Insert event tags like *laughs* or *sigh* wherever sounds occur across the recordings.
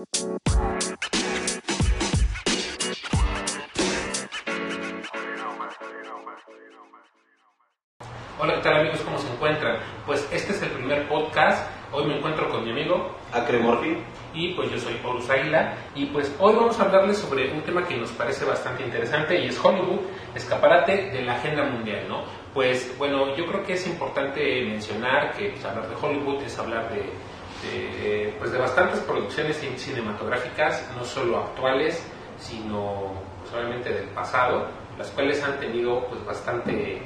Hola, ¿qué tal amigos? ¿Cómo se encuentran? Pues este es el primer podcast. Hoy me encuentro con mi amigo Acre Morphy. y pues yo soy Horus Águila y pues hoy vamos a hablarles sobre un tema que nos parece bastante interesante y es Hollywood, escaparate de la agenda mundial, ¿no? Pues bueno, yo creo que es importante mencionar que pues, hablar de Hollywood es hablar de, de, pues, de bastantes producciones cin- cinematográficas, no solo actuales, sino pues, obviamente del pasado, las cuales han tenido pues bastante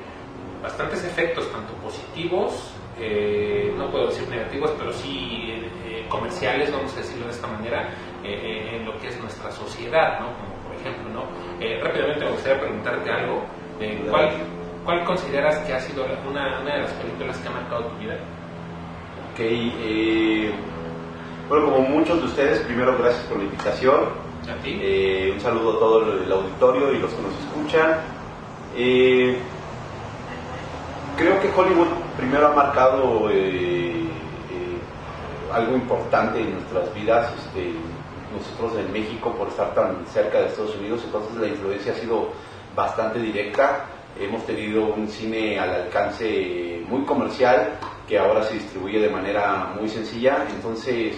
bastantes efectos, tanto positivos, eh, no puedo decir negativos, pero sí eh, eh, comerciales, vamos a decirlo de esta manera, eh, eh, en lo que es nuestra sociedad, ¿no? Como por ejemplo, ¿no? Eh, rápidamente me gustaría preguntarte algo, eh, ¿cuál, ¿cuál consideras que ha sido una de las películas que ha marcado tu vida? Ok, eh, bueno, como muchos de ustedes, primero gracias por la invitación. ¿A ti? Eh, un saludo a todo el auditorio y los que nos escuchan. Eh, creo que Hollywood primero ha marcado eh, eh, algo importante en nuestras vidas. Este, nosotros en México, por estar tan cerca de Estados Unidos, entonces la influencia ha sido bastante directa. Hemos tenido un cine al alcance muy comercial que ahora se distribuye de manera muy sencilla. Entonces,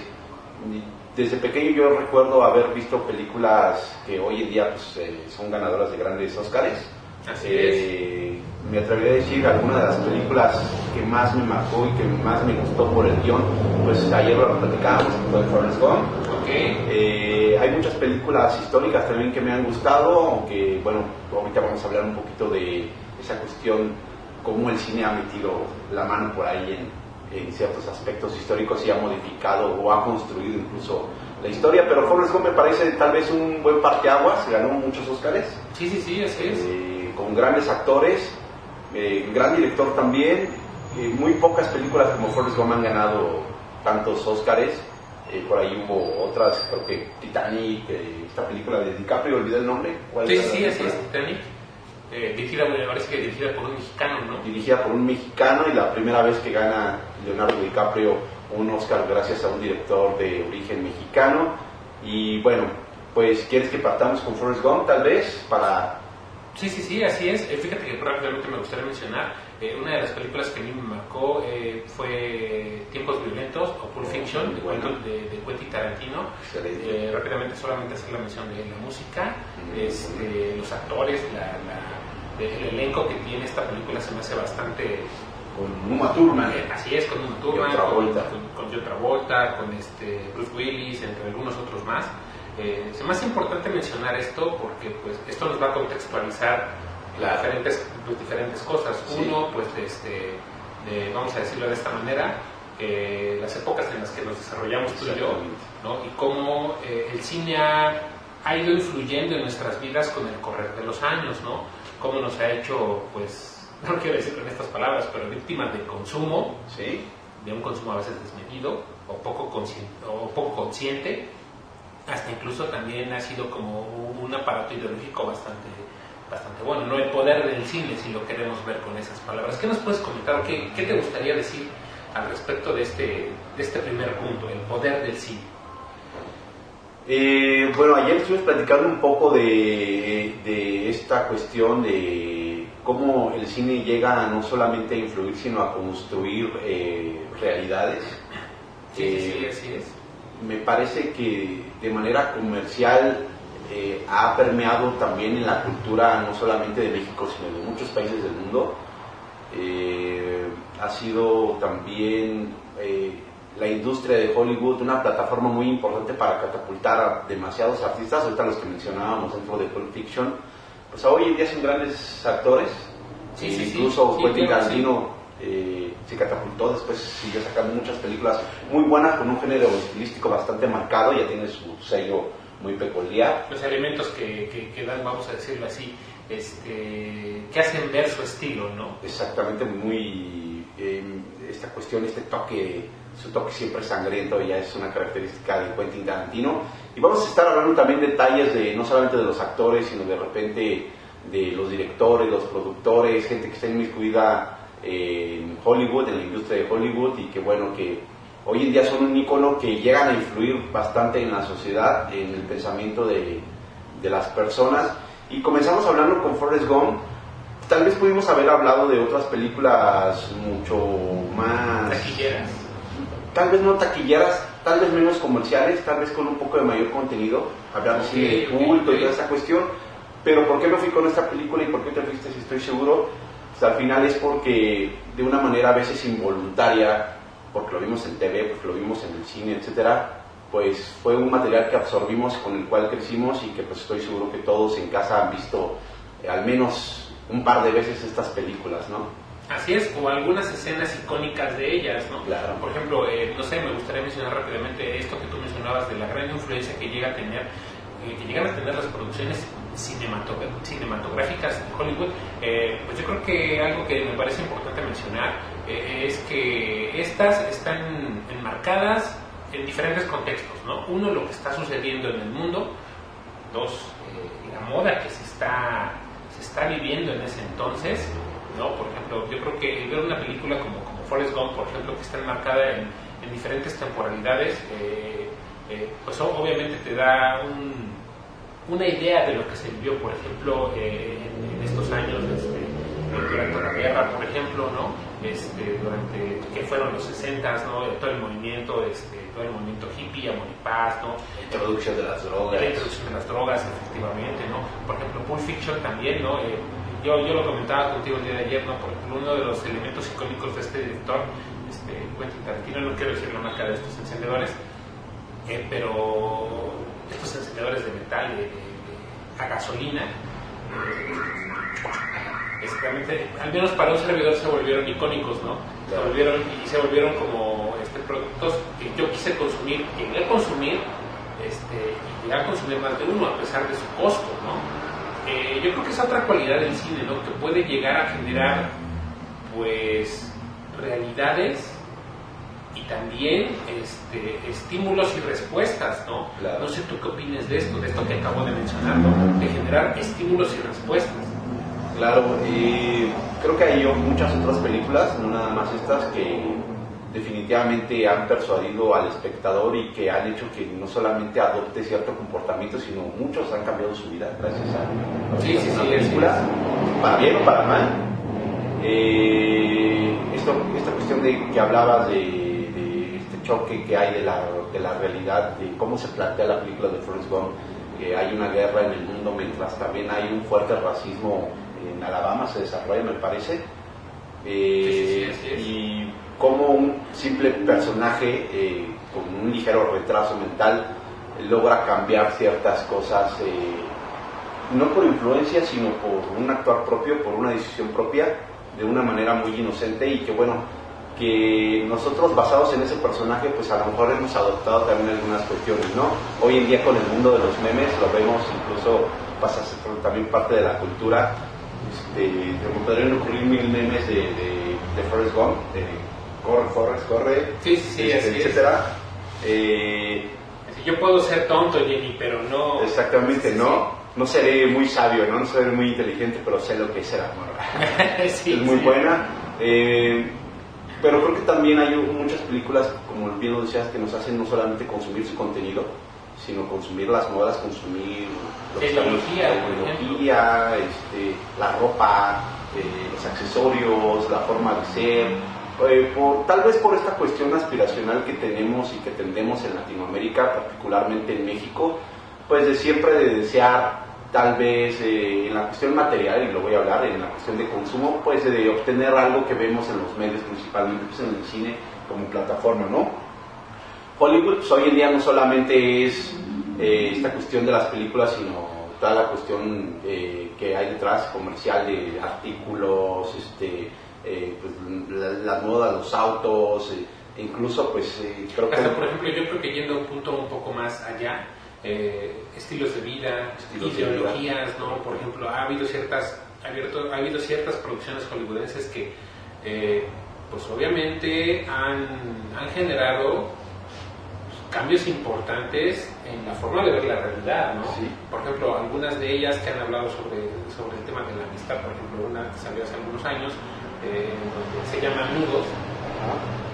desde pequeño yo recuerdo haber visto películas que hoy en día pues, eh, son ganadoras de grandes Óscares. Así Eh, Me atrevería a decir algunas de las películas que más me marcó y que más me gustó por el guion, pues ayer lo platicábamos con Forrest Gump. Ok, Eh, hay muchas películas históricas también que me han gustado, aunque bueno, ahorita vamos a hablar un poquito de esa cuestión, cómo el cine ha metido la mano por ahí en, en ciertos aspectos históricos y ha modificado o ha construido incluso la historia, pero Forrest Gump me parece tal vez un buen parteaguas, ganó muchos Óscares, sí, sí, sí, así es. eh, con grandes actores, eh, gran director también, eh, muy pocas películas como Forrest Gump han ganado tantos Óscares, eh, por ahí hubo otras, creo que Titanic, eh, esta película de DiCaprio, olvidé el nombre. ¿cuál Sí, sí, así es, Titanic. Eh, dirigida, me parece que dirigida por un mexicano, ¿no? Dirigida por un mexicano y la primera vez que gana Leonardo DiCaprio un Oscar gracias a un director de origen mexicano. Y bueno, pues ¿quieres que partamos con Forrest Gump tal vez? Para... Sí, sí, sí, así es. Eh, fíjate que rápidamente me gustaría mencionar, eh, una de las películas que a mí me marcó eh, fue Tiempos Violentos o Pulp Fiction de, Bueno. De, de Quentin Tarantino. Eh, rápidamente solamente hacer la mención de la música, Mm. este, los actores, la, la- el elenco que tiene esta película se me hace bastante... Con Uma Thurman. eh, así es, con Uma Thurman, John Travolta. con, con, John Travolta, con este, Bruce Willis, entre algunos otros más. Eh, me hace importante mencionar esto porque pues, esto nos va a contextualizar las diferentes, las diferentes cosas. Sí. Uno, pues, este, de, vamos a decirlo de esta manera, eh, las épocas en las que nos desarrollamos tú y yo. ¿no? y cómo eh, el cine ha, ha ido influyendo en nuestras vidas con el correr de los años, ¿no? Cómo nos ha hecho, pues, no quiero decir con estas palabras, pero víctimas del consumo, ¿Sí? de un consumo a veces desmedido o poco consciente, o poco consciente, hasta incluso también ha sido como un aparato ideológico bastante, bastante bueno, no el poder del cine si lo queremos ver con esas palabras. ¿Qué nos puedes comentar? ¿Qué, qué te gustaría decir al respecto de este, de este primer punto, el poder del cine? Eh, bueno, ayer estuvimos platicando un poco de, de esta cuestión de cómo el cine llega no solamente a influir, sino a construir eh, realidades. Sí, Eh, sí, así es. me parece que de manera comercial eh, ha permeado también en la cultura no solamente de México, sino de muchos países del mundo. Eh, ha sido también la industria de Hollywood una plataforma muy importante para catapultar a demasiados artistas, ahorita los que mencionábamos dentro de Pulp Fiction, pues hoy en día son grandes actores, Sí, sí, sí. incluso Sí, Quentin. Tarantino eh, se catapultó, después siguió sacando muchas películas muy buenas con un género estilístico bastante marcado, ya tiene su sello muy peculiar. Los elementos que, que, que dan, vamos a decirlo así, este, que hacen ver su estilo, ¿no? Exactamente, muy eh, esta cuestión, este toque, su toque siempre sangriento ya es una característica de Quentin Tarantino. Y vamos a estar hablando también detalles de no solamente de los actores, sino de repente de los directores, los productores, gente que está inmiscuida en Hollywood, en la industria de Hollywood y que bueno, que hoy en día son un icono que llegan a influir bastante en la sociedad, en el pensamiento de, de las personas. Y comenzamos hablando con Forrest Gump. Tal vez pudimos haber hablado de otras películas mucho más... Taquilleras. Tal vez no taquilleras, tal vez menos comerciales, tal vez con un poco de mayor contenido, de cine de culto y toda esa cuestión. Pero ¿por qué me fui con esta película y por qué te fuiste si estoy seguro? Pues, al final es porque de una manera a veces involuntaria, porque lo vimos en TV, porque lo vimos en el cine, etcétera, pues fue un material que absorbimos, con el cual crecimos y que pues estoy seguro que todos en casa han visto eh, al menos un par de veces estas películas, ¿no? Así es, o algunas escenas icónicas de ellas, ¿no? Claro. Por ejemplo, eh, no sé, me gustaría mencionar rápidamente esto que tú mencionabas de la gran influencia que llega a tener, eh, que llegan a tener las producciones cinematográficas de Hollywood. Eh, pues yo creo que algo que me parece importante mencionar eh, es que estas están enmarcadas en diferentes contextos, ¿no? Uno, lo que está sucediendo en el mundo, dos, eh, la moda que se está, se está viviendo en ese entonces, ¿no? Por ejemplo, yo creo que el ver una película como, como Forrest Gump, por ejemplo, que está enmarcada en, en diferentes temporalidades, eh, eh, pues obviamente te da un- una idea de lo que se vivió, por ejemplo, eh, en, en estos años, este, durante la guerra, por ejemplo, ¿no? Este, durante, que fueron los 60 ¿no? Todo el movimiento, este, todo el movimiento hippie, amor y paz, ¿no? La introducción de las drogas. la introducción de las drogas, efectivamente, ¿no? Por ejemplo, Pulp Fiction también, ¿no? Yo, yo lo comentaba contigo el día de ayer, ¿no? Por ejemplo, uno de los elementos icónicos de este director, este, Quentin Tarantino, no quiero decir la marca de estos encendedores, eh, pero estos encendedores de metal, de, de- de- a gasolina, eh, al menos para un servidor se volvieron icónicos, ¿no? Se volvieron y se volvieron como este, productos que yo quise consumir, llegué a consumir este, y llegué a consumir más de uno a pesar de su costo, ¿no? Eh, yo creo que es otra cualidad del cine, ¿no? Que puede llegar a generar, pues, realidades y también este, estímulos y respuestas, ¿no? Claro. No sé tú qué opinas de esto, de esto que acabo de mencionar, ¿no? De generar estímulos y respuestas. Claro, y creo que hay muchas otras películas, no nada más estas, que definitivamente han persuadido al espectador y que han hecho que no solamente adopte cierto comportamiento, sino muchos han cambiado su vida gracias a, Sí, sí, sí, película, para bien o para mal. Eh, esto, esta cuestión de que hablabas de, de este choque que hay de la, de la realidad, de cómo se plantea la película de Forrest Gump, que hay una guerra en el mundo mientras también hay un fuerte racismo en Alabama, se desarrolla, me parece. Eh, y como un simple personaje eh, con un ligero retraso mental logra cambiar ciertas cosas, eh, no por influencia, sino por un actuar propio, por una decisión propia, de una manera muy inocente y que bueno, que nosotros basados en ese personaje, pues a lo mejor hemos adoptado también algunas cuestiones, ¿no? Hoy en día con el mundo de los memes lo vemos, incluso pasa a ser también parte de la cultura. Este, podrían ocurrir mil memes de, de, de Forrest Gump, corre, Forrest, corre, Sí, este, etcétera. Eh, Así, Yo puedo ser tonto, Jenny, pero no... exactamente, Sí, ¿no? No seré muy sabio, ¿no? No seré muy inteligente, pero sé lo que es el amor. *laughs* es muy buena. Eh, pero creo que también hay muchas películas, como bien lo decías, que nos hacen no solamente consumir su contenido, sino consumir las modas, consumir lo que Tecnología, la tecnología, este, la ropa, eh, los accesorios, la forma de ser. Eh, tal vez por esta cuestión aspiracional que tenemos y que tendemos en Latinoamérica, particularmente en México, pues de siempre de desear tal vez eh, en la cuestión material, y lo voy a hablar, en la cuestión de consumo, pues de obtener algo que vemos en los medios, principalmente pues, en el cine como plataforma, ¿no? Hollywood pues, hoy en día no solamente es eh, esta cuestión de las películas, sino toda la cuestión eh, que hay detrás, comercial de artículos, este, eh, pues, la, la moda, los autos, eh, incluso pues eh, creo que... Hasta, por ejemplo, yo creo que yendo a un punto un poco más allá, eh, estilos de vida, Estilos de ideologías, ¿no? Por ejemplo, ha habido ciertas, ha habido, ha habido ciertas producciones hollywoodenses que, eh, pues obviamente han, han generado cambios importantes en la forma de ver la realidad, ¿no? Sí. Por ejemplo, algunas de ellas que han hablado sobre, sobre el tema de la amistad, por ejemplo, una que salió hace algunos años, eh, donde se llama Amigos,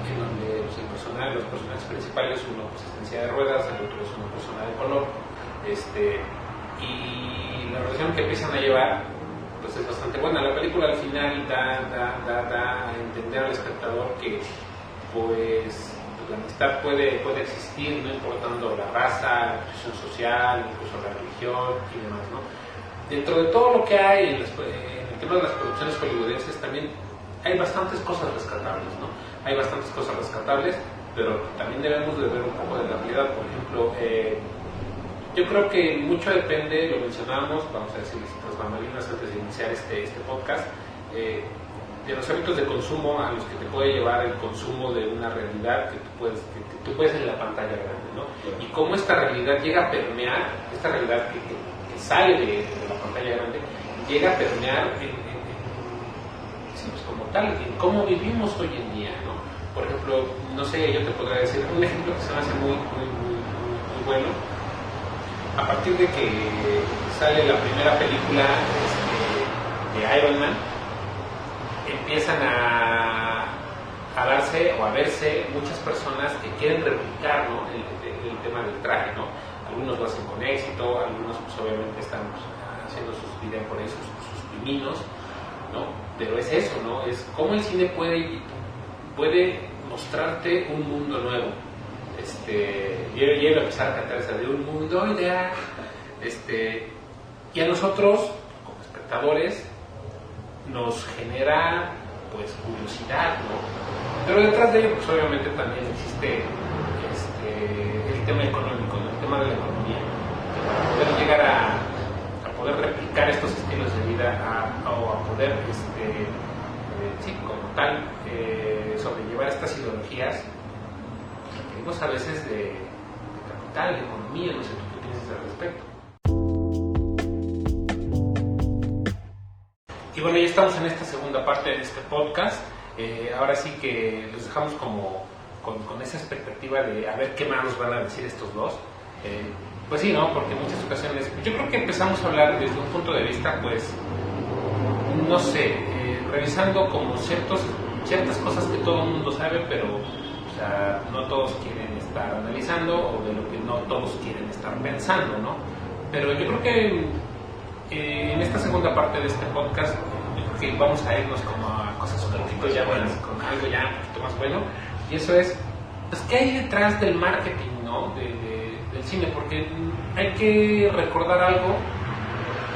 en donde pues, el personal, los personajes principales, uno pues está en silla de ruedas, el otro es una persona de color, este, y la relación que empiezan a llevar pues es bastante buena. La película al final da, da, da, da a entender al espectador que pues la amistad puede, puede existir, no importando la raza, la posición social, incluso la religión y demás, ¿no? Dentro de todo lo que hay en, las, en el tema de las producciones hollywoodenses también hay bastantes cosas rescatables, ¿no? Hay bastantes cosas rescatables, pero también debemos de ver un poco de la realidad. Por ejemplo, eh, yo creo que mucho depende, lo mencionábamos, vamos a decir, las bambalinas antes de iniciar este, este podcast, eh, de los hábitos de consumo a los que te puede llevar el consumo de una realidad que tú puedes, que, tú puedes en la pantalla grande, ¿no? Y cómo esta realidad llega a permear, esta realidad que, que sale de, de, la pantalla grande, llega a permear en, en, cómo vivimos hoy en día, ¿no? Por ejemplo, no sé, yo te podría decir un ejemplo que se me hace muy, muy, muy, muy bueno. A partir de que sale la primera película este, de Iron Man, empiezan a, a, darse o a verse muchas personas que quieren replicar ¿no? el, tema del traje. ¿no? Algunos lo hacen con éxito, algunos pues, obviamente están pues, haciendo sus por ahí, sus, sus ¿no? Pero es eso, ¿no? es cómo el cine puede, puede mostrarte un mundo nuevo. Este, yo, iba a empezar a cantar esa de un mundo ideal. Este, y a nosotros, como espectadores, nos genera pues curiosidad, ¿no? Pero detrás de ello pues obviamente también existe este, el tema económico, el tema de la economía, para poder llegar a, a poder replicar estos estilos a, poder este, eh, sí, como tal eh, sobrellevar estas ideologías requerimos a veces de, de capital, de economía, no sé tú qué piensas al respecto. Y bueno, ya estamos en esta segunda parte de este podcast. Eh, ahora sí que los dejamos como con, con, esa expectativa de a ver qué más nos van a decir estos dos. Eh, pues sí, ¿no? Porque en muchas ocasiones, yo creo que empezamos a hablar desde un punto de vista, pues, no sé, eh, revisando como ciertos, ciertas cosas que todo el mundo sabe, pero o sea, no todos quieren estar analizando o de lo que no todos quieren estar pensando, ¿no? Pero yo creo que eh, en esta segunda parte de este podcast que vamos a irnos como a cosas un poquito ya más, con algo ya un poquito más bueno y eso es pues, qué hay detrás del marketing ¿no? De, de, del cine porque hay que recordar algo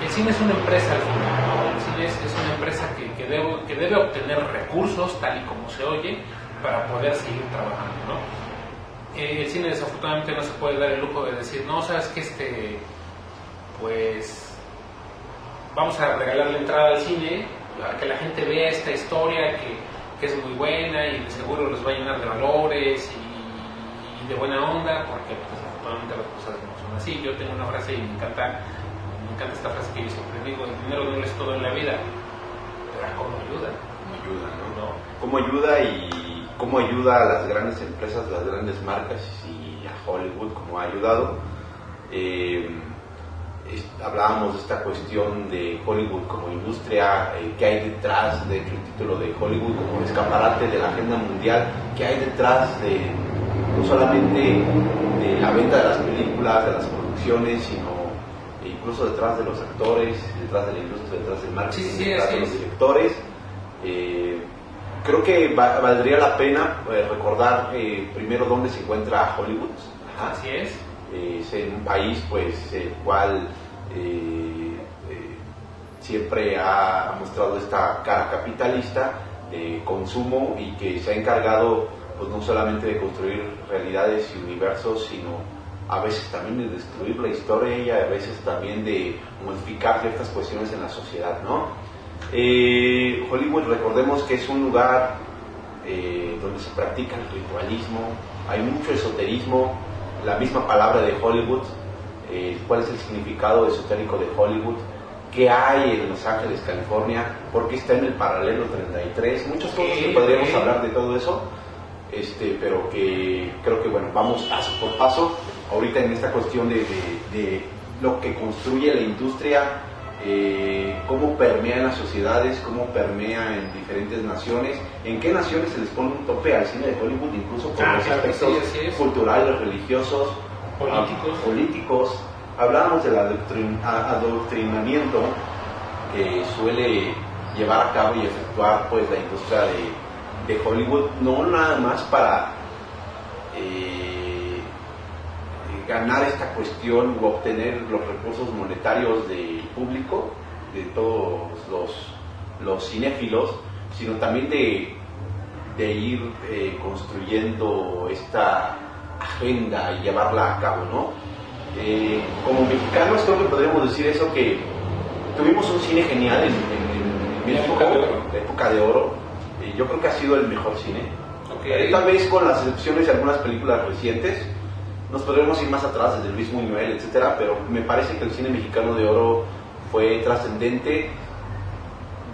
el cine es una empresa al final es, es una empresa que, debe, obtener recursos tal y como se oye para poder seguir trabajando ¿no? Eh, el cine desafortunadamente no se puede dar el lujo de decir no sabes que este pues vamos a regalar la entrada al cine a que la gente vea esta historia que, es muy buena y de seguro les va a llenar de valores y, de buena onda porque pues, desafortunadamente las cosas no son así yo tengo una frase y me encanta encanta esta frase que yo siempre digo el dinero no es todo en la vida pero ¿cómo ayuda? ¿cómo ayuda? ¿no? ¿no? ¿cómo ayuda y cómo ayuda a las grandes empresas, las grandes marcas y a Hollywood como ha ayudado eh, hablábamos de esta cuestión de Hollywood como industria, eh, qué hay detrás de hecho el título de Hollywood como escaparate de la agenda mundial, qué hay detrás de no solamente de la venta de las películas, de las producciones, sino incluso detrás de los actores, detrás de la industria, detrás del marketing, sí, sí, detrás de los directores. Eh, creo que va, valdría la pena eh, recordar eh, primero dónde se encuentra Hollywood. Ajá. Así es es en un país pues el cual eh, eh, siempre ha, mostrado esta cara capitalista de consumo y que se ha encargado pues no solamente de construir realidades y universos sino a veces también de destruir la historia y a veces también de modificar ciertas cuestiones en la sociedad ¿no? Eh, Hollywood recordemos que es un lugar donde se practica el ritualismo hay mucho esoterismo la misma palabra de Hollywood, eh, cuál es el significado esotérico de Hollywood, qué hay en Los Ángeles, California, por qué está en el paralelo 33, muchas cosas que podríamos hablar de todo eso, este, pero que creo que bueno, vamos paso por paso, ahorita en esta cuestión de, de, de lo que construye la industria eh, cómo permea en las sociedades, cómo permea en diferentes naciones, en qué naciones se les pone un tope al cine de Hollywood, incluso por Ah, los aspectos sí, culturales, religiosos, Políticos. políticos. Hablábamos del adoctrin- adoctrinamiento que suele llevar a cabo y efectuar pues la industria de, de Hollywood, no nada más para eh, ganar esta cuestión o obtener los recursos monetarios del público, de todos los, los cinéfilos, sino también de, de ir eh, construyendo esta agenda y llevarla a cabo, ¿no? Eh, como mexicanos creo que podríamos decir eso que tuvimos un cine genial en, en- México, época de oro. la época de oro. Eh, yo creo que ha sido el mejor cine. Tal vez con las excepciones de algunas películas recientes, nos podremos ir más atrás, desde Luis Buñuel, etcétera, pero me parece que el cine mexicano de oro fue trascendente.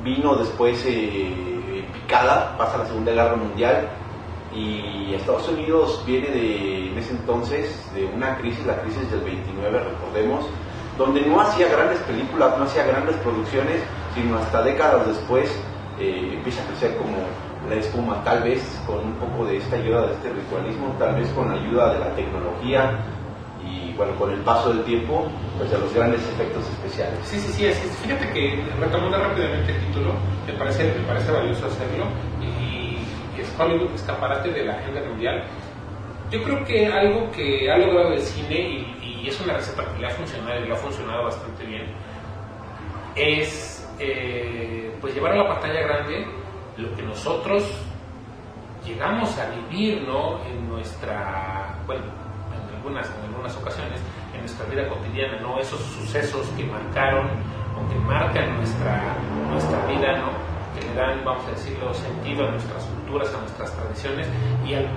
Vino después eh, picada, pasa la Segunda Guerra Mundial y Estados Unidos viene de, en ese entonces de una crisis, la crisis del 29, recordemos, donde no hacía grandes películas, no hacía grandes producciones, sino hasta décadas después eh, empieza a crecer como la espuma, tal vez con un poco de esta ayuda de este ritualismo, tal vez con la ayuda de la tecnología y bueno, con el paso del tiempo, pues de los grandes efectos especiales. Sí, sí, sí, así es. Fíjate que retomando rápidamente el título, me parece, me parece valioso hacerlo, y, es Hollywood, escaparate de la agenda mundial. Yo creo que algo que ha logrado el cine, y, y es una receta que le ha funcionado y le ha funcionado bastante bien, es eh, pues llevar a la pantalla grande lo que nosotros llegamos a vivir, ¿no? En nuestra, bueno, en algunas, en algunas ocasiones, en nuestra vida cotidiana, ¿no? Esos sucesos que marcaron o que marcan nuestra, nuestra vida, ¿no? Que le dan, vamos a decirlo, sentido a nuestras culturas, a nuestras tradiciones, y al,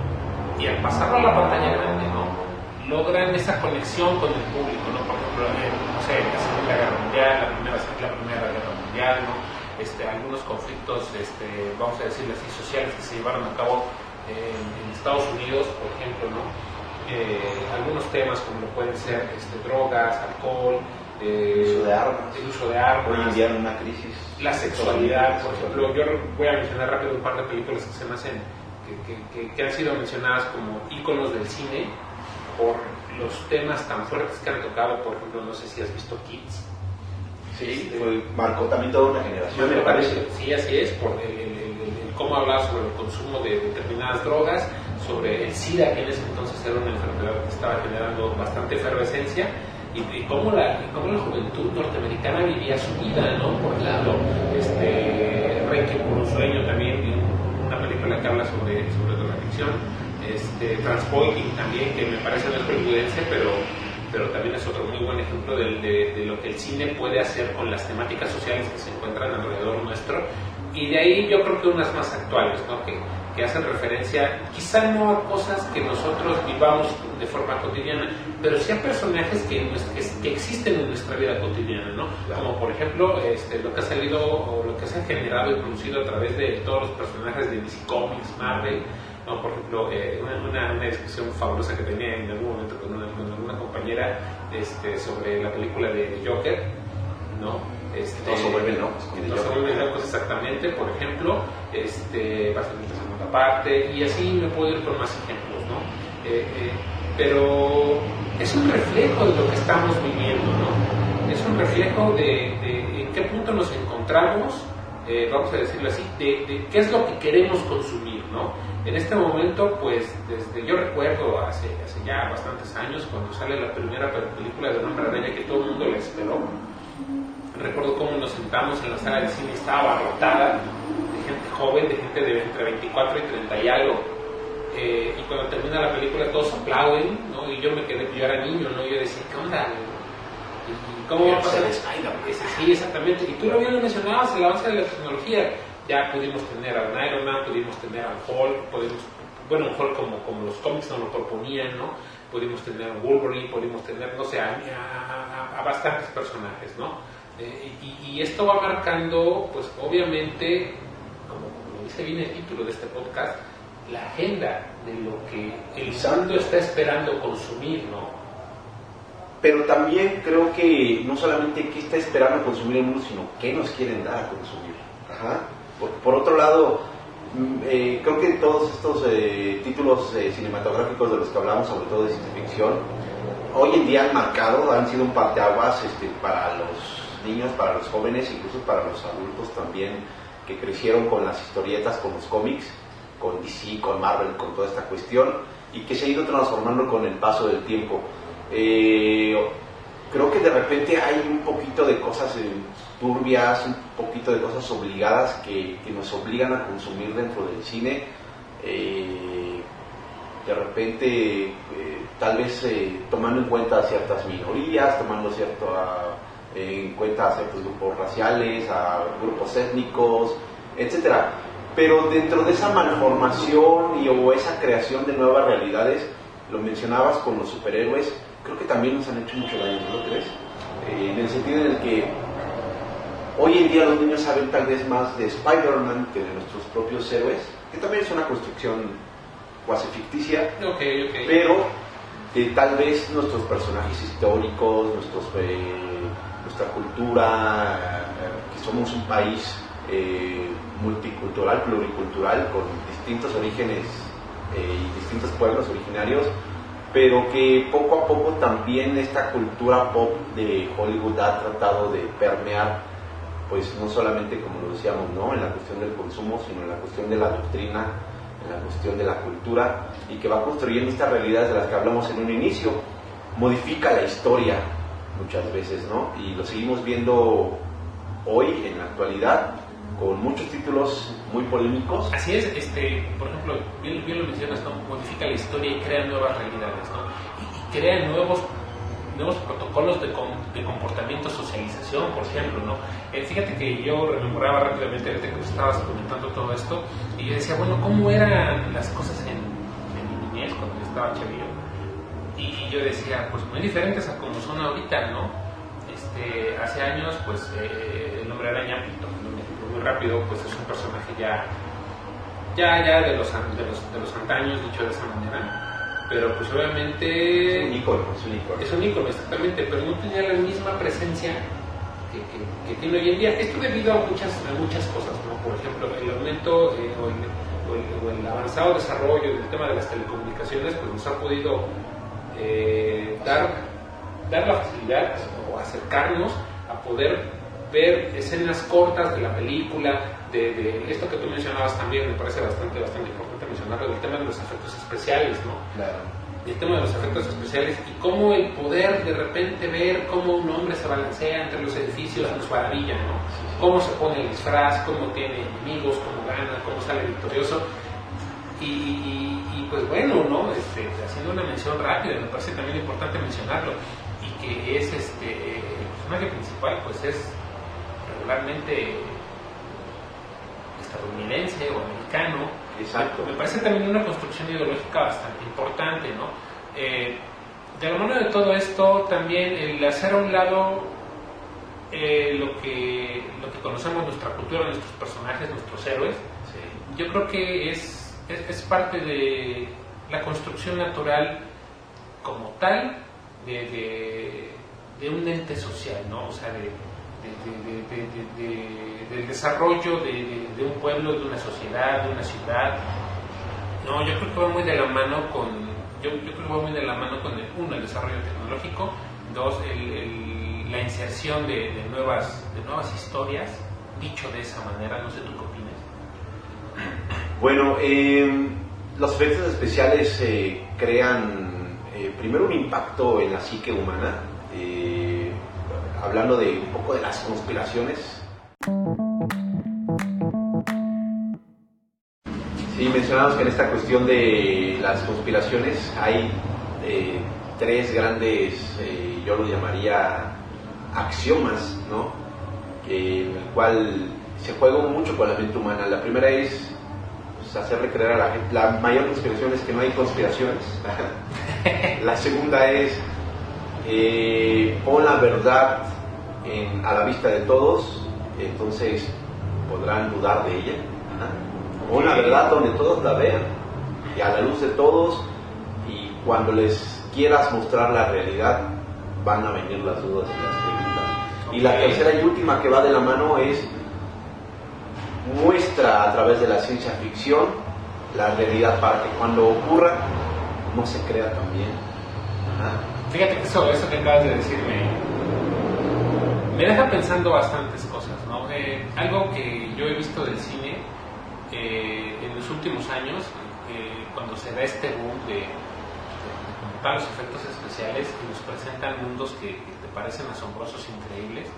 y al pasarlo a la pantalla grande, ¿no? Logran esa conexión con el público, ¿no? Por ejemplo, en, no sé, la Segunda Guerra Mundial, la Primera, la primera Guerra Mundial, ¿no? Este, algunos conflictos, este, vamos a decirlo así, sociales que se llevaron a cabo en, en Estados Unidos, por ejemplo, ¿no? Eh, algunos temas como lo pueden ser este, drogas, alcohol, eh, El uso de armas. el uso de armas, en una crisis. la sexualidad, por ejemplo, yo voy a mencionar rápido un par de películas que se me hacen, que, que- que- que han sido mencionadas como íconos del cine por los temas tan fuertes que han tocado, por ejemplo, no sé si has visto Kids. Sí, marcó también toda una generación, me parece. Sí, así es, por el, cómo hablaba sobre el consumo de determinadas drogas, sobre el SIDA, que en ese entonces era una enfermedad que estaba generando bastante efervescencia, y, y cómo, la, y cómo la juventud norteamericana vivía su vida, ¿no? Por ejemplo, este, Requiem por un sueño también, una película que habla sobre, sobre drogadicción, este, Transpoiting también, que me parece no es pero pero también es otro muy buen ejemplo de, de- de lo que el cine puede hacer con las temáticas sociales que se encuentran alrededor nuestro. Y de ahí yo creo que unas más actuales, ¿no? que, que hacen referencia quizá no a cosas que nosotros vivamos de forma cotidiana, pero sí a personajes que, que, que existen en nuestra vida cotidiana, ¿no? como por ejemplo este, lo que ha salido o lo que se ha generado y producido a través de todos los personajes de DC Comics, Marvel, ¿no? Por ejemplo, eh, una, una, discusión fabulosa que tenía en algún momento con una, con compañera este, sobre la película de Joker, ¿no? Este, Todos se vuelven locos todos se vuelven locos, exactamente, por ejemplo, este, salir la segunda parte, y así me puedo ir con más ejemplos, ¿no? Eh, eh, pero es un reflejo de lo que estamos viviendo, ¿no? Es un reflejo de, de en qué punto nos encontramos, eh, vamos a decirlo así, de, de qué es lo que queremos consumir, ¿no? En este momento, pues, desde yo recuerdo hace, hace ya bastantes años, cuando sale la primera película de Hombre Araña que todo el mundo la esperó, recuerdo cómo nos sentamos en la sala de cine, estaba abarrotada de gente joven, de gente de entre 24 y 30 y algo. Eh, y cuando termina la película todos aplauden, ¿no? Y yo me quedé, yo era niño, ¿no? Yo decía, ¿qué onda? ¿Y cómo va a pasar? Sí, exactamente. Y tú lo bien lo mencionabas, el avance de la tecnología. Ya pudimos tener al Iron Man, pudimos tener al Hulk, pudimos, bueno, un Hulk como, como los cómics nos lo proponían, ¿no? Pudimos tener a Wolverine, pudimos tener, no sé, a, a- a- a bastantes personajes, ¿no? Eh, y, esto va marcando, pues obviamente, como, dice bien el título de este podcast, la agenda de lo que el mundo está esperando consumir, ¿no? pero también creo que no solamente qué está esperando consumir el mundo, sino qué nos quieren dar a consumir. Por, otro lado, mm, eh, creo que todos estos eh, títulos eh, cinematográficos de los que hablamos, sobre todo de ciencia ficción, hoy en día han marcado, han sido un parteaguas este, para los niños, para los jóvenes, incluso para los adultos también, que crecieron con las historietas, con los cómics, con DC, con Marvel, con toda esta cuestión, y que se ha ido transformando con el paso del tiempo. creo que de repente hay un poquito de cosas turbias, un poquito de cosas obligadas que, nos obligan a consumir dentro del cine. Eh, de repente, eh, tal vez eh, tomando en cuenta ciertas minorías, tomando cierto, en cuenta a ciertos grupos raciales, a grupos étnicos, etc. Pero dentro de esa malformación y, o esa creación de nuevas realidades, lo mencionabas con los superhéroes, creo que también nos han hecho mucho daño, ¿no crees? en el sentido en el que Hoy en día los niños saben tal vez más de Spider-Man que de nuestros propios héroes, que también es una construcción cuasi ficticia, pero de tal vez nuestros personajes históricos, nuestros, eh, nuestra cultura, eh, que somos un país eh, multicultural, pluricultural, con distintos orígenes y distintos pueblos originarios, pero que poco a poco también esta cultura pop de Hollywood ha tratado de permear pues no solamente como lo decíamos, ¿no? en la cuestión del consumo, sino en la cuestión de la doctrina, en la cuestión de la cultura, y que va construyendo estas realidades de las que hablamos en un inicio. Modifica la historia muchas veces, ¿no? Y lo seguimos viendo hoy, en la actualidad, con muchos títulos muy polémicos. Así es, este, por ejemplo, bien, lo mencionas, ¿no? modifica la historia y crea nuevas realidades, ¿no? y, y crea nuevos nuevos protocolos de, de, comportamiento, socialización, por ejemplo, ¿no? Eh, fíjate que yo rememoraba rápidamente desde que estabas comentando todo esto y yo decía, bueno, ¿cómo eran las cosas en, mi niñez cuando yo estaba chavillo? Y yo decía, pues muy diferentes a como son ahorita, ¿no? Este, hace años, pues eh, el hombre araña, muy rápido, pues es un personaje ya, ya, ya de los, de los, de los antaños, dicho de esa manera pero pues obviamente... Es un ícono, es un ícono. Es un ícono, exactamente, pero no tenía la misma presencia que, que, tiene hoy en día. Esto debido a muchas, a muchas cosas, ¿no? Por ejemplo, el aumento eh, o, el, avanzado desarrollo del tema de las telecomunicaciones, pues nos ha podido eh, dar, dar la facilidad o acercarnos a poder ver escenas cortas de la película, de, de, esto que tú mencionabas también, me parece bastante, bastante importante mencionarlo, del tema de los efectos especiales, ¿no? Claro. El tema de los efectos especiales y cómo el poder de repente ver cómo un hombre se balancea entre los edificios nos maravilla, ¿no? Cómo se pone el disfraz, cómo tiene enemigos, cómo gana, cómo sale victorioso. Y, y, pues bueno, ¿no? Este, haciendo una mención rápida, me parece también importante mencionarlo, y que es este, el personaje principal, pues es regularmente estadounidense o americano. Exacto. Me parece también una construcción ideológica bastante importante, ¿no? Eh, de la mano de todo esto, también el hacer a un lado eh, lo, que, lo que conocemos nuestra cultura, nuestros personajes, nuestros héroes, yo creo que es, es, parte de la construcción natural como tal de, de, un ente social, ¿no? O sea, de, del desarrollo de, un pueblo, de una sociedad, de una ciudad. No, yo creo que va muy de la mano con, yo, yo creo que va muy de la mano con, el, uno, el desarrollo tecnológico, dos, el, la inserción de, nuevas, de nuevas historias, dicho de esa manera, no sé tú qué opinas. Bueno, eh, los efectos especiales eh, crean eh, primero un impacto en la psique humana, hablando de un poco de las conspiraciones. Sí, mencionamos que en esta cuestión de las conspiraciones hay eh, tres grandes, eh, yo lo llamaría axiomas, ¿no? en el cual se juega mucho con la mente humana. La primera es pues, hacerle creer a la gente, la mayor conspiración es que no hay conspiraciones. *laughs* la segunda es eh, pon la verdad a la vista de todos, entonces podrán dudar de ella. Una verdad donde todos la vean y a la luz de todos y cuando les quieras mostrar la realidad, van a venir las dudas y las preguntas. Y la tercera y última que va de la mano es muestra a través de la ciencia ficción la realidad para que cuando ocurra no se crea también. Fíjate que eso, eso que acabas de decirme me deja pensando bastantes cosas. ¿no? Eh, algo que yo he visto del cine eh, en los últimos años, eh, cuando se da este boom de, de, los efectos especiales y nos presentan mundos que, que te parecen asombrosos, increíbles,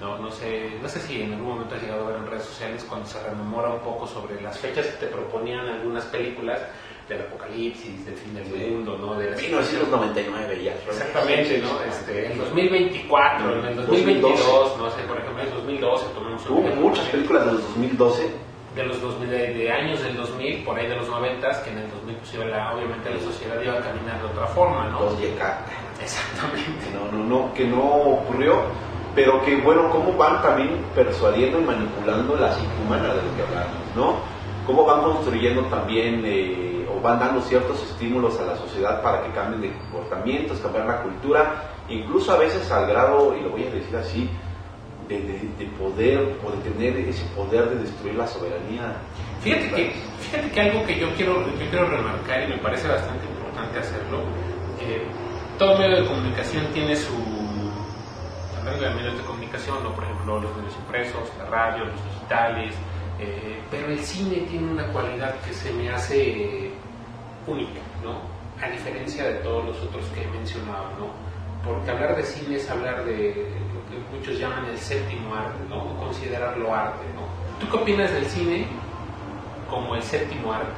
no, no, sé, no sé si en algún momento has llegado a ver en redes sociales cuando se rememora un poco sobre las fechas que te proponían algunas películas del apocalipsis, del fin del mundo, ¿no? De 1999 ya. Exactamente, ¿no? Este, el 2024, en el 2022, no sé, por ejemplo, en el 2012 tomamos Hubo muchas películas de los 2012 de los 2000, de, años del 2000, por ahí de los 90, que en el 2000 pues, la, obviamente la sociedad iba a caminar de otra forma, ¿no? 2YK. Exactamente. No, no, no, que no ocurrió pero que bueno, cómo van también persuadiendo y manipulando la psique humana de lo que hablamos, ¿no? Cómo van construyendo también eh, o van dando ciertos estímulos a la sociedad para que cambien de comportamientos, cambiar la cultura, incluso a veces al grado, y lo voy a decir así, de, de, poder o de tener ese poder de destruir la soberanía. Fíjate que, fíjate que algo que yo quiero, yo quiero remarcar y me parece bastante importante hacerlo, eh, todo medio de comunicación tiene su de medios de comunicación, ¿no? por ejemplo los medios impresos, la radio, los digitales, eh, pero el cine tiene una cualidad que se me hace única, ¿no? a diferencia de todos los otros que he mencionado, ¿no? porque hablar de cine es hablar de lo que muchos llaman el séptimo arte, ¿no? considerarlo arte. ¿no? ¿Tú qué opinas del cine como el séptimo arte?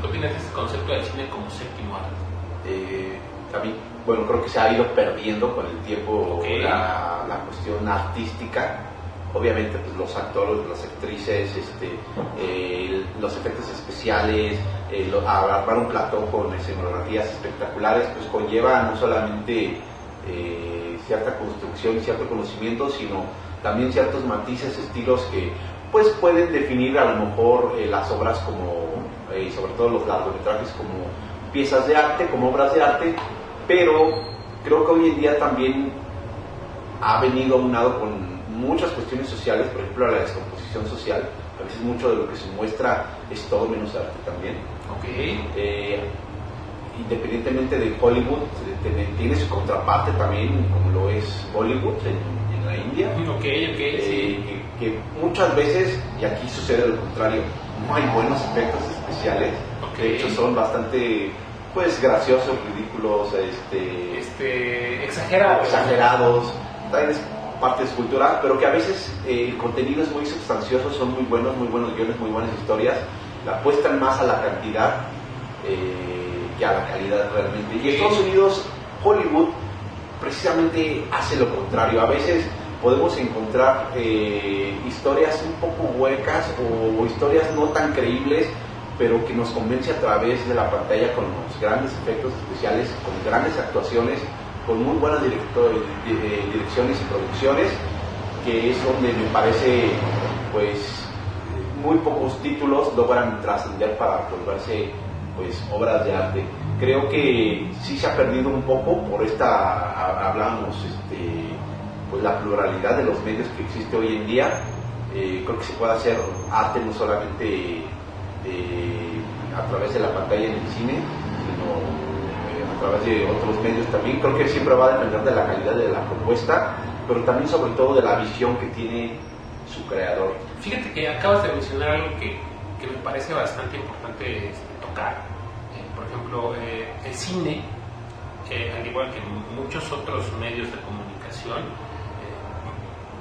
¿Qué opinas de este concepto del cine como séptimo arte? Eh, bueno, creo que se ha ido perdiendo con el tiempo la, la, cuestión artística. Obviamente, pues, los actores, las actrices, este, eh, los efectos especiales, eh, un plató con escenografías espectaculares, pues conlleva no solamente eh, cierta construcción cierto conocimiento, sino también ciertos matices, estilos que pues pueden definir a lo mejor eh, las obras como, y sobre todo los largometrajes como piezas de arte, como obras de arte, pero creo que hoy en día también ha venido aunado con muchas cuestiones sociales, por ejemplo la descomposición social, a veces mucho de lo que se muestra es todo menos arte también. Okay. Eh, independientemente de Hollywood, tiene su contraparte también, como lo es Bollywood en, la India. Okay, okay, eh, que, muchas veces, y aquí sucede lo contrario, no hay buenos efectos especiales, de hecho son bastante pues graciosos, ridículos, este, este exagerados. Exagerados, traen parte escultural, pero que a veces eh, el contenido es muy sustancioso, son muy buenos, muy buenos guiones, muy buenas historias, la apuestan más a la cantidad eh, que a la calidad realmente. Y Estados Unidos, Hollywood, precisamente hace lo contrario. A veces podemos encontrar eh, historias un poco huecas o historias no tan creíbles pero que nos convence a través de la pantalla con los grandes efectos especiales, con grandes actuaciones, con muy buenas direcciones y producciones, que es donde me parece, pues, muy pocos títulos logran trascender para volverse, pues, obras de arte. Creo que sí se ha perdido un poco por esta, hablamos, este, pues, la pluralidad de los medios que existe hoy en día. Eh, creo que se puede hacer arte no solamente a través de la pantalla en el cine, sino eh, través de otros medios también. Creo que siempre va a depender de la calidad de la propuesta, pero también sobre todo de la visión que tiene su creador. Fíjate que acabas de mencionar algo que, que me parece bastante importante este, tocar. Eh, por ejemplo, eh, el cine, al igual que muchos otros medios de comunicación,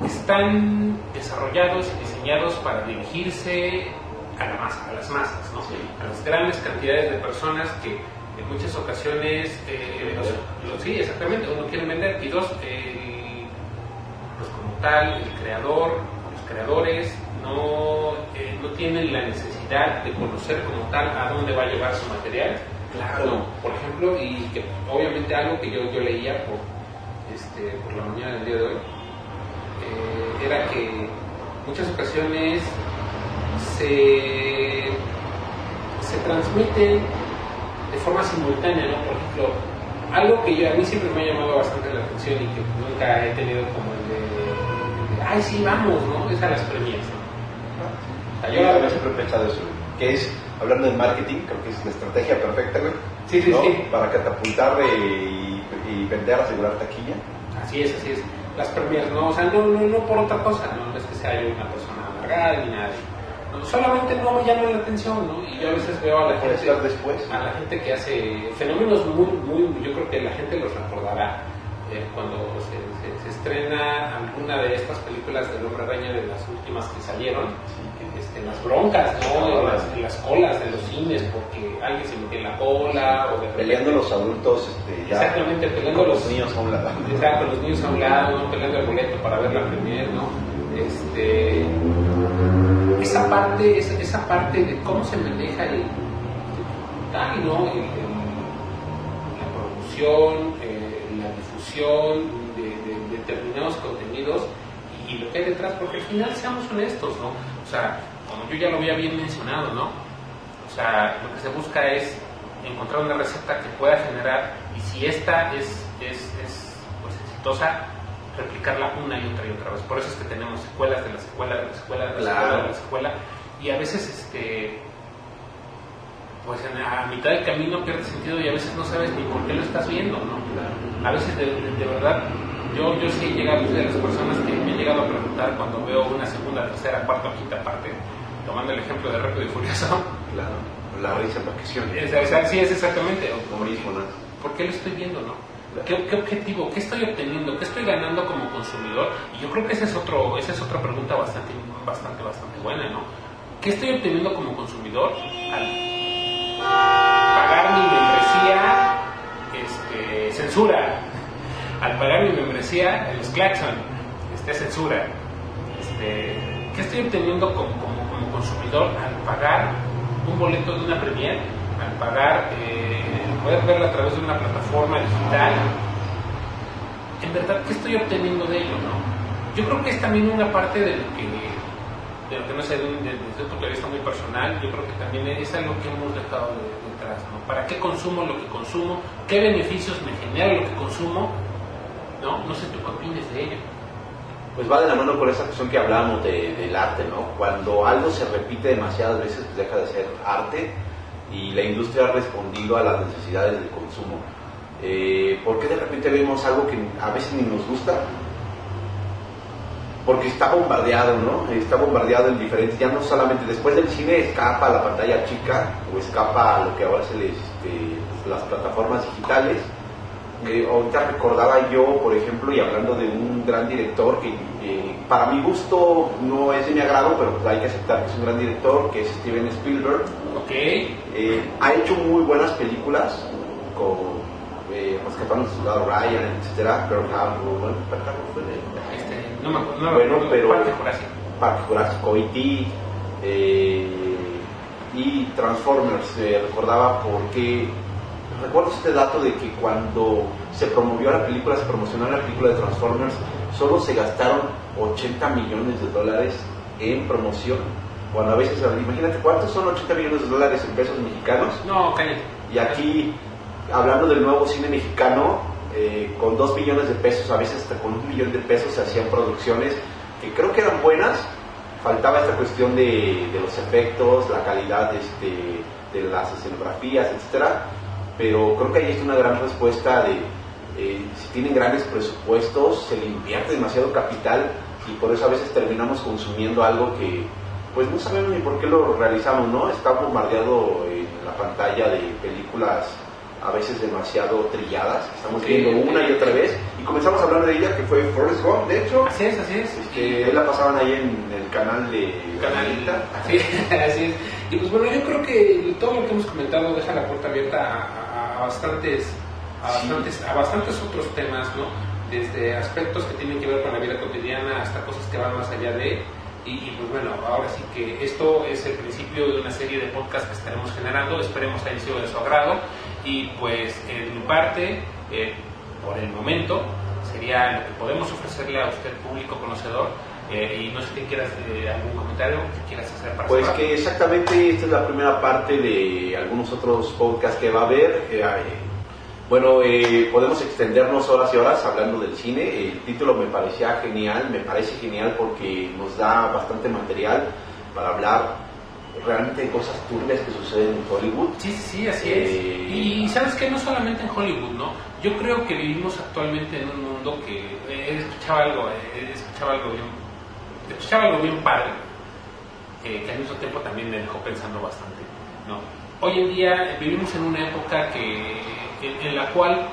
están desarrollados y diseñados para dirigirse a la masa, a las masas, ¿no? a las grandes cantidades de personas que muchas ocasiones, eh, sí, exactamente, uno quiere vender, y dos, pues como tal, el creador, los creadores no, eh, no tienen la necesidad de conocer como tal a dónde va a llevar su material. Claro. Por ejemplo, y que obviamente algo que yo, yo leía por, este, por la mañana del día de hoy, eh, era que muchas ocasiones se, transmiten de forma simultánea, ¿no? Por ejemplo, algo que yo, a mí siempre me ha llamado bastante la atención y que nunca he tenido como el de, el de, ay, sí, vamos, ¿no? Es a las premias, Yo también siempre he pensado eso, que es, hablando de marketing, creo que es la estrategia perfecta, güey. Sí, sí, ¿no? sí. Para catapultar y, y vender, asegurar taquilla. Así es, así es. Las premias, no, o sea, no, no, no por otra cosa, no, no es que sea yo una persona amargada ni nada. Solamente no me llama la atención, ¿no? Y yo a veces veo a la gente, después. a la gente que hace fenómenos muy, muy, yo creo que la gente los recordará eh, cuando se, se- se estrena alguna de estas películas del Hombre Araña de las últimas que salieron, este, las broncas, ¿no? En las, en las colas de los cines, porque alguien se metió en la cola o de repente- Peleando los adultos, este, ya. Exactamente, peleando con los- los niños a un lado. Exacto, los niños a un lado, ¿no? peleando el boleto para ver la premier, ¿no? Este, esa, parte de cómo se maneja el, ¿no? El- el- la producción, eh, la difusión de, de determinados contenidos y, y lo que hay detrás, porque al final seamos honestos, ¿no? O sea, como yo ya lo había bien mencionado, ¿no? O sea, lo que se busca es encontrar una receta que pueda generar, y si esta es, es, es pues, exitosa, replicarla una y otra y otra vez. Por eso es que tenemos secuelas de la secuela, de la secuela, de la Claro. secuela, de la secuela, y a veces, este, pues en- a mitad del camino pierde sentido y a veces no sabes ni por qué lo estás viendo, ¿no? A veces, de, verdad, yo, yo sí he llegado, de las personas que me he llegado a preguntar cuando veo una segunda, tercera, cuarta o quinta parte, tomando el ejemplo de Rápido y Furioso, Claro. La risa en vacaciones. es- es- sí, es exactamente. ¿Por qué lo estoy viendo, no? ¿Qué, objetivo? ¿Qué estoy obteniendo? ¿Qué estoy ganando como consumidor? Y yo creo que esa es, otro, esa es otra pregunta bastante, bastante, bastante buena, ¿no? ¿Qué estoy obteniendo como consumidor al pagar mi membresía este, censura? Al pagar mi membresía los Claxon, este, censura. Este, ¿Qué estoy obteniendo como, como, como consumidor al pagar un boleto de una premier? Al pagar, eh, poder verla a través de una plataforma digital. En verdad, ¿qué estoy obteniendo de ello? No? Yo creo que es también una parte de lo que, de lo que no sé, desde un punto de vista muy personal, yo creo que también es algo que hemos dejado de- detrás. ¿Para qué consumo lo que consumo? ¿Qué beneficios me genera lo que consumo? ¿No? No sé tú qué opinas de ello. Pues va de la mano con esa cuestión que hablábamos de- del arte, ¿no? Cuando algo se repite demasiadas veces, pues deja de ser arte y la industria ha respondido a las necesidades del consumo. Eh, ¿Por qué de repente vemos algo que a veces ni nos gusta? Porque está bombardeado, ¿no? Está bombardeado en diferentes, ya no solamente después del cine escapa a la pantalla chica o escapa a lo que ahora se les, este, pues, las plataformas digitales. Eh, ahorita recordaba yo, por ejemplo, y hablando de un gran director que eh, para mi gusto no es de mi agrado, pero hay que aceptar que es un gran director, que es Steven Spielberg. ¿Ok? Eh, ha hecho muy buenas películas, con eh, Rescatando al Soldado Ryan, etcétera, Pearl Harbor, bueno, Pearl Harbor fue de- Este, no me acuerdo. No Bueno, pero- Parque Jurásico. Parque Jurásico, E.T. eh, y Transformers. eh, recordaba porque recuerdo este dato de que cuando se promovió la película, se promocionó la película de Transformers, solo se gastaron 80 millones de dólares en promoción. Cuando a veces, imagínate cuántos son 80 millones de dólares en pesos mexicanos. No, cállate. Y aquí, hablando del nuevo cine mexicano, eh, con dos millones de pesos, a veces hasta con un millón de pesos se hacían producciones que creo que eran buenas. Faltaba esta cuestión de, de los efectos, la calidad este, de las escenografías, etcétera. Pero creo que ahí es una gran respuesta de eh, si tienen grandes presupuestos, se le invierte demasiado capital y por eso a veces terminamos consumiendo algo que pues no sabemos ni por qué lo realizamos, ¿no? Está bombardeado en la pantalla de películas a veces demasiado trilladas, estamos viendo una y otra vez y comenzamos a hablar de ella que fue Forrest Gump, de hecho, Así es, así es. que él la pasaban ahí en el canal de canal. Sí, *laughs* así es. Y pues bueno, yo creo que todo lo que hemos comentado deja la puerta abierta a, a- a bastantes, a Sí. bastantes, a bastantes otros temas, ¿no? Desde aspectos que tienen que ver con la vida cotidiana hasta cosas que van más allá de. Y, y, pues bueno, ahora sí que esto es el principio de una serie de podcasts que estaremos generando. Esperemos que haya sido de su agrado. Y pues en mi parte, eh, por el momento, sería lo que podemos ofrecerle a usted, público conocedor. Eh, y no sé si quieras eh, algún comentario que quieras hacer para Pues que exactamente esta es la primera parte de algunos otros podcasts que va a haber. Eh, Bueno, eh, podemos extendernos horas y horas hablando del cine. El título me parecía genial, me parece genial porque nos da bastante material para hablar realmente de cosas turbias que suceden en Hollywood. Sí, sí, sí, así es. Eh, Y sabes que no solamente en Hollywood, ¿no? Yo creo que vivimos actualmente en un mundo que eh, escuchaba algo, eh, escuchaba algo bien, escuchaba algo bien padre, eh, que al mismo tiempo también me dejó pensando bastante, ¿no? Hoy en día vivimos en una época que, en, en la cual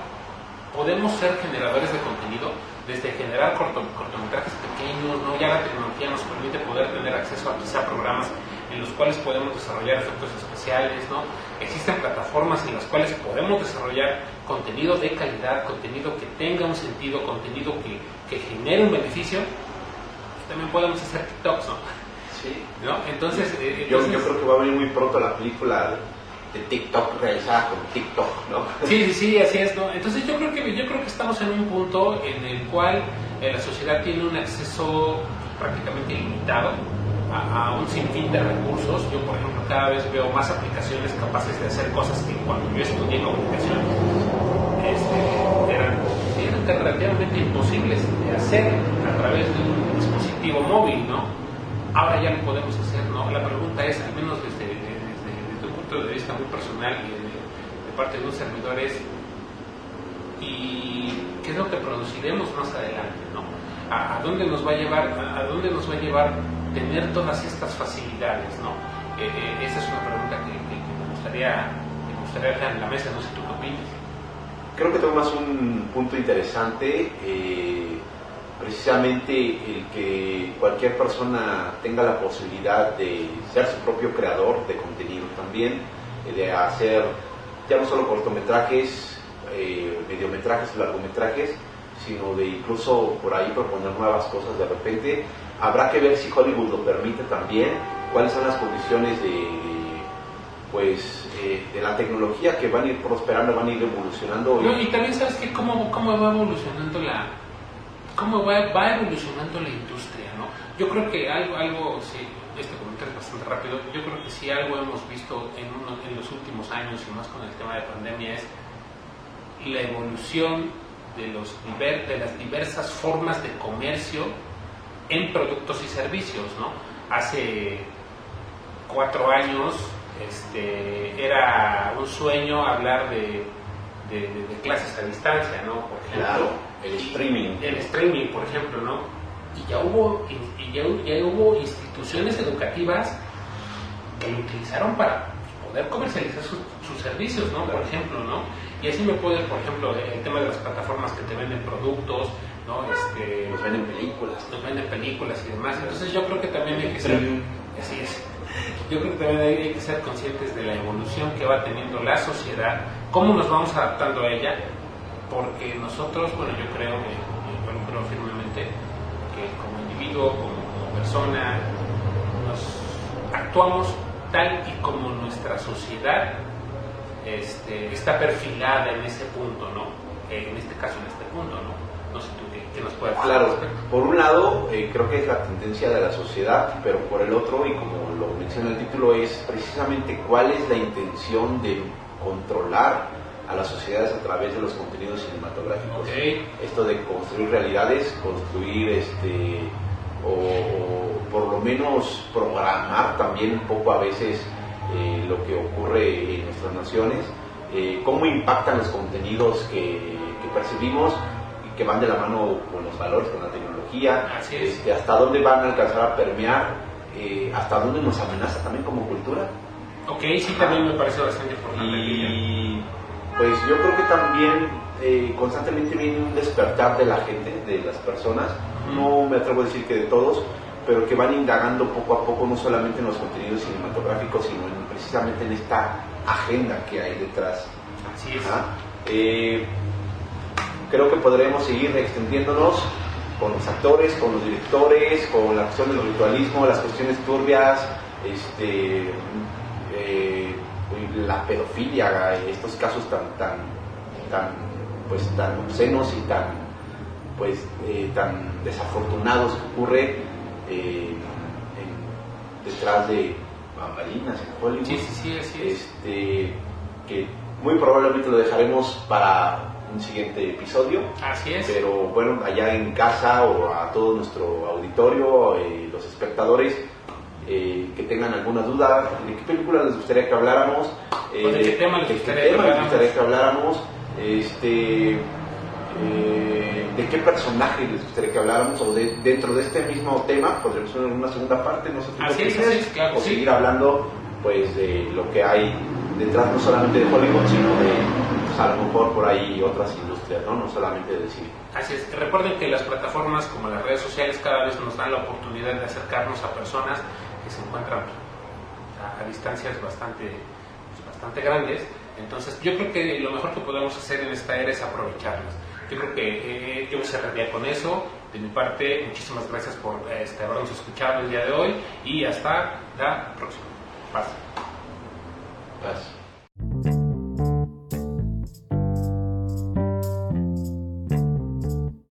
podemos ser generadores de contenido, desde generar corto- cortometrajes pequeños, ¿no? ya la tecnología nos permite poder tener acceso a quizá programas en los cuales podemos desarrollar efectos especiales, ¿no? Existen plataformas en las cuales podemos desarrollar contenido de calidad, contenido que tenga un sentido, contenido que, que genere un beneficio. También podemos hacer TikToks, ¿no? Sí. ¿No? Entonces, eh, Yo, entonces- yo creo que va a venir muy pronto la película de TikTok realizada con TikTok, ¿no? Sí, sí, sí, así es, ¿no? Entonces yo creo que yo creo que estamos en un punto en el cual eh, la sociedad tiene un acceso prácticamente ilimitado a, un sinfín de recursos. Yo, por ejemplo, cada vez veo más aplicaciones capaces de hacer cosas que cuando yo estudié comunicación este, eran, eran relativamente imposibles de hacer a través de un dispositivo móvil, ¿no? Ahora ya lo podemos hacer, ¿no? La pregunta es, al menos desde, de vista muy personal y de, parte de un servidor, es ¿y qué es lo que produciremos más adelante, ¿no? ¿A, dónde nos va a llevar, a, dónde nos va a llevar tener todas estas facilidades, ¿no? Eh, eh, esa es una pregunta que, que- que me gustaría que me en la mesa, no sé tú qué opinas. Creo que tomas un punto interesante, eh, precisamente el que cualquier persona tenga la posibilidad de ser su propio creador de contenido también, eh, de hacer ya no solo cortometrajes, eh, mediometrajes, largometrajes, sino de incluso por ahí proponer nuevas cosas de repente. Habrá que ver si Hollywood lo permite también, cuáles son las condiciones de, de, pues, eh, de la tecnología que van a ir prosperando, van a ir evolucionando. No, y también sabes que cómo, cómo va evolucionando la cómo va, evolucionando la industria, ¿no? Yo creo que algo, algo sí, este comentario es bastante rápido, yo creo que sí algo hemos visto en, uno- en los últimos años y más con el tema de pandemia es la evolución de, los de las diversas formas de comercio en productos y servicios, ¿no? Hace cuatro años este, era un sueño hablar de clases a distancia, ¿no? Por ejemplo, Claro, el streaming. el streaming, por ejemplo, ¿no? Y ya hubo, y- ya, ya hubo instituciones educativas que lo utilizaron para poder comercializar sus, sus servicios, ¿no? Por ejemplo, ¿no? Y así me puede, por ejemplo, el tema de las plataformas que te venden productos, ¿no? Este, Nos venden películas. nos venden películas y demás. Entonces yo creo que también hay que ser, así es, yo creo que también hay que ser conscientes de la evolución que va teniendo la sociedad, cómo nos vamos adaptando a ella, porque nosotros, bueno, yo creo, que, yo lo creo firmemente, que como individuo, como, persona, nos actuamos tal y como nuestra sociedad este, está perfilada en ese punto, ¿no? Eh, en este caso, en este punto, ¿no? No sé tú qué, qué nos puedes decir Claro, por un lado eh, creo que es la tendencia de la sociedad, pero por el otro, y como lo menciona el título, es precisamente cuál es la intención de controlar a las sociedades a través de los contenidos cinematográficos. Ok. Esto de construir realidades, construir este, o, o por lo menos programar también un poco a veces eh, lo que ocurre en nuestras naciones, eh, cómo impactan los contenidos que, que percibimos y que van de la mano con los valores, con la tecnología, Así es. este, hasta dónde van a alcanzar a permear, eh, hasta dónde nos amenaza también como cultura. Ok, sí, también me parece bastante importante. Y pues yo creo que también eh, constantemente viene un despertar de la gente, de las personas, no me atrevo a decir que de todos, pero que van indagando poco a poco no solamente en los contenidos cinematográficos, sino en- precisamente en esta agenda que hay detrás. Así es. Eh, creo que podremos seguir extendiéndonos con los actores, con los directores, con la cuestión del ritualismo, las cuestiones turbias, este, eh, la pedofilia, estos casos tan, tan, tan, pues, tan obscenos y tan, pues, eh, tan desafortunados que ocurre eh, en- detrás de bambalinas en Hollywood Sí, sí, sí, así es. este, que muy probablemente lo dejaremos para un siguiente episodio. Así es. Pero bueno, allá en casa o a todo nuestro auditorio, eh, los espectadores, eh, que tengan alguna duda, de qué película les gustaría que habláramos, eh, ¿O de qué tema les de gustaría que tema les habláramos? gustaría que habláramos, este, eh, de qué personaje les gustaría que habláramos, o de- dentro de este mismo tema, podríamos hacer una segunda parte, no sé Así es, así es, claro, o sí. seguir hablando pues de lo que hay detrás no solamente de Hollywood, sino de pues, a lo mejor por ahí otras industrias, ¿no? No solamente del cine. Así es, recuerden que las plataformas como las redes sociales cada vez nos dan la oportunidad de acercarnos a personas que se encuentran a, distancias bastante, pues, bastante grandes. Entonces yo creo que lo mejor que podemos hacer en esta era es aprovecharlas. Yo creo que eh, yo cerraría con eso. De mi parte, muchísimas gracias por este, habernos escuchado el día de hoy y hasta la próxima. Paz.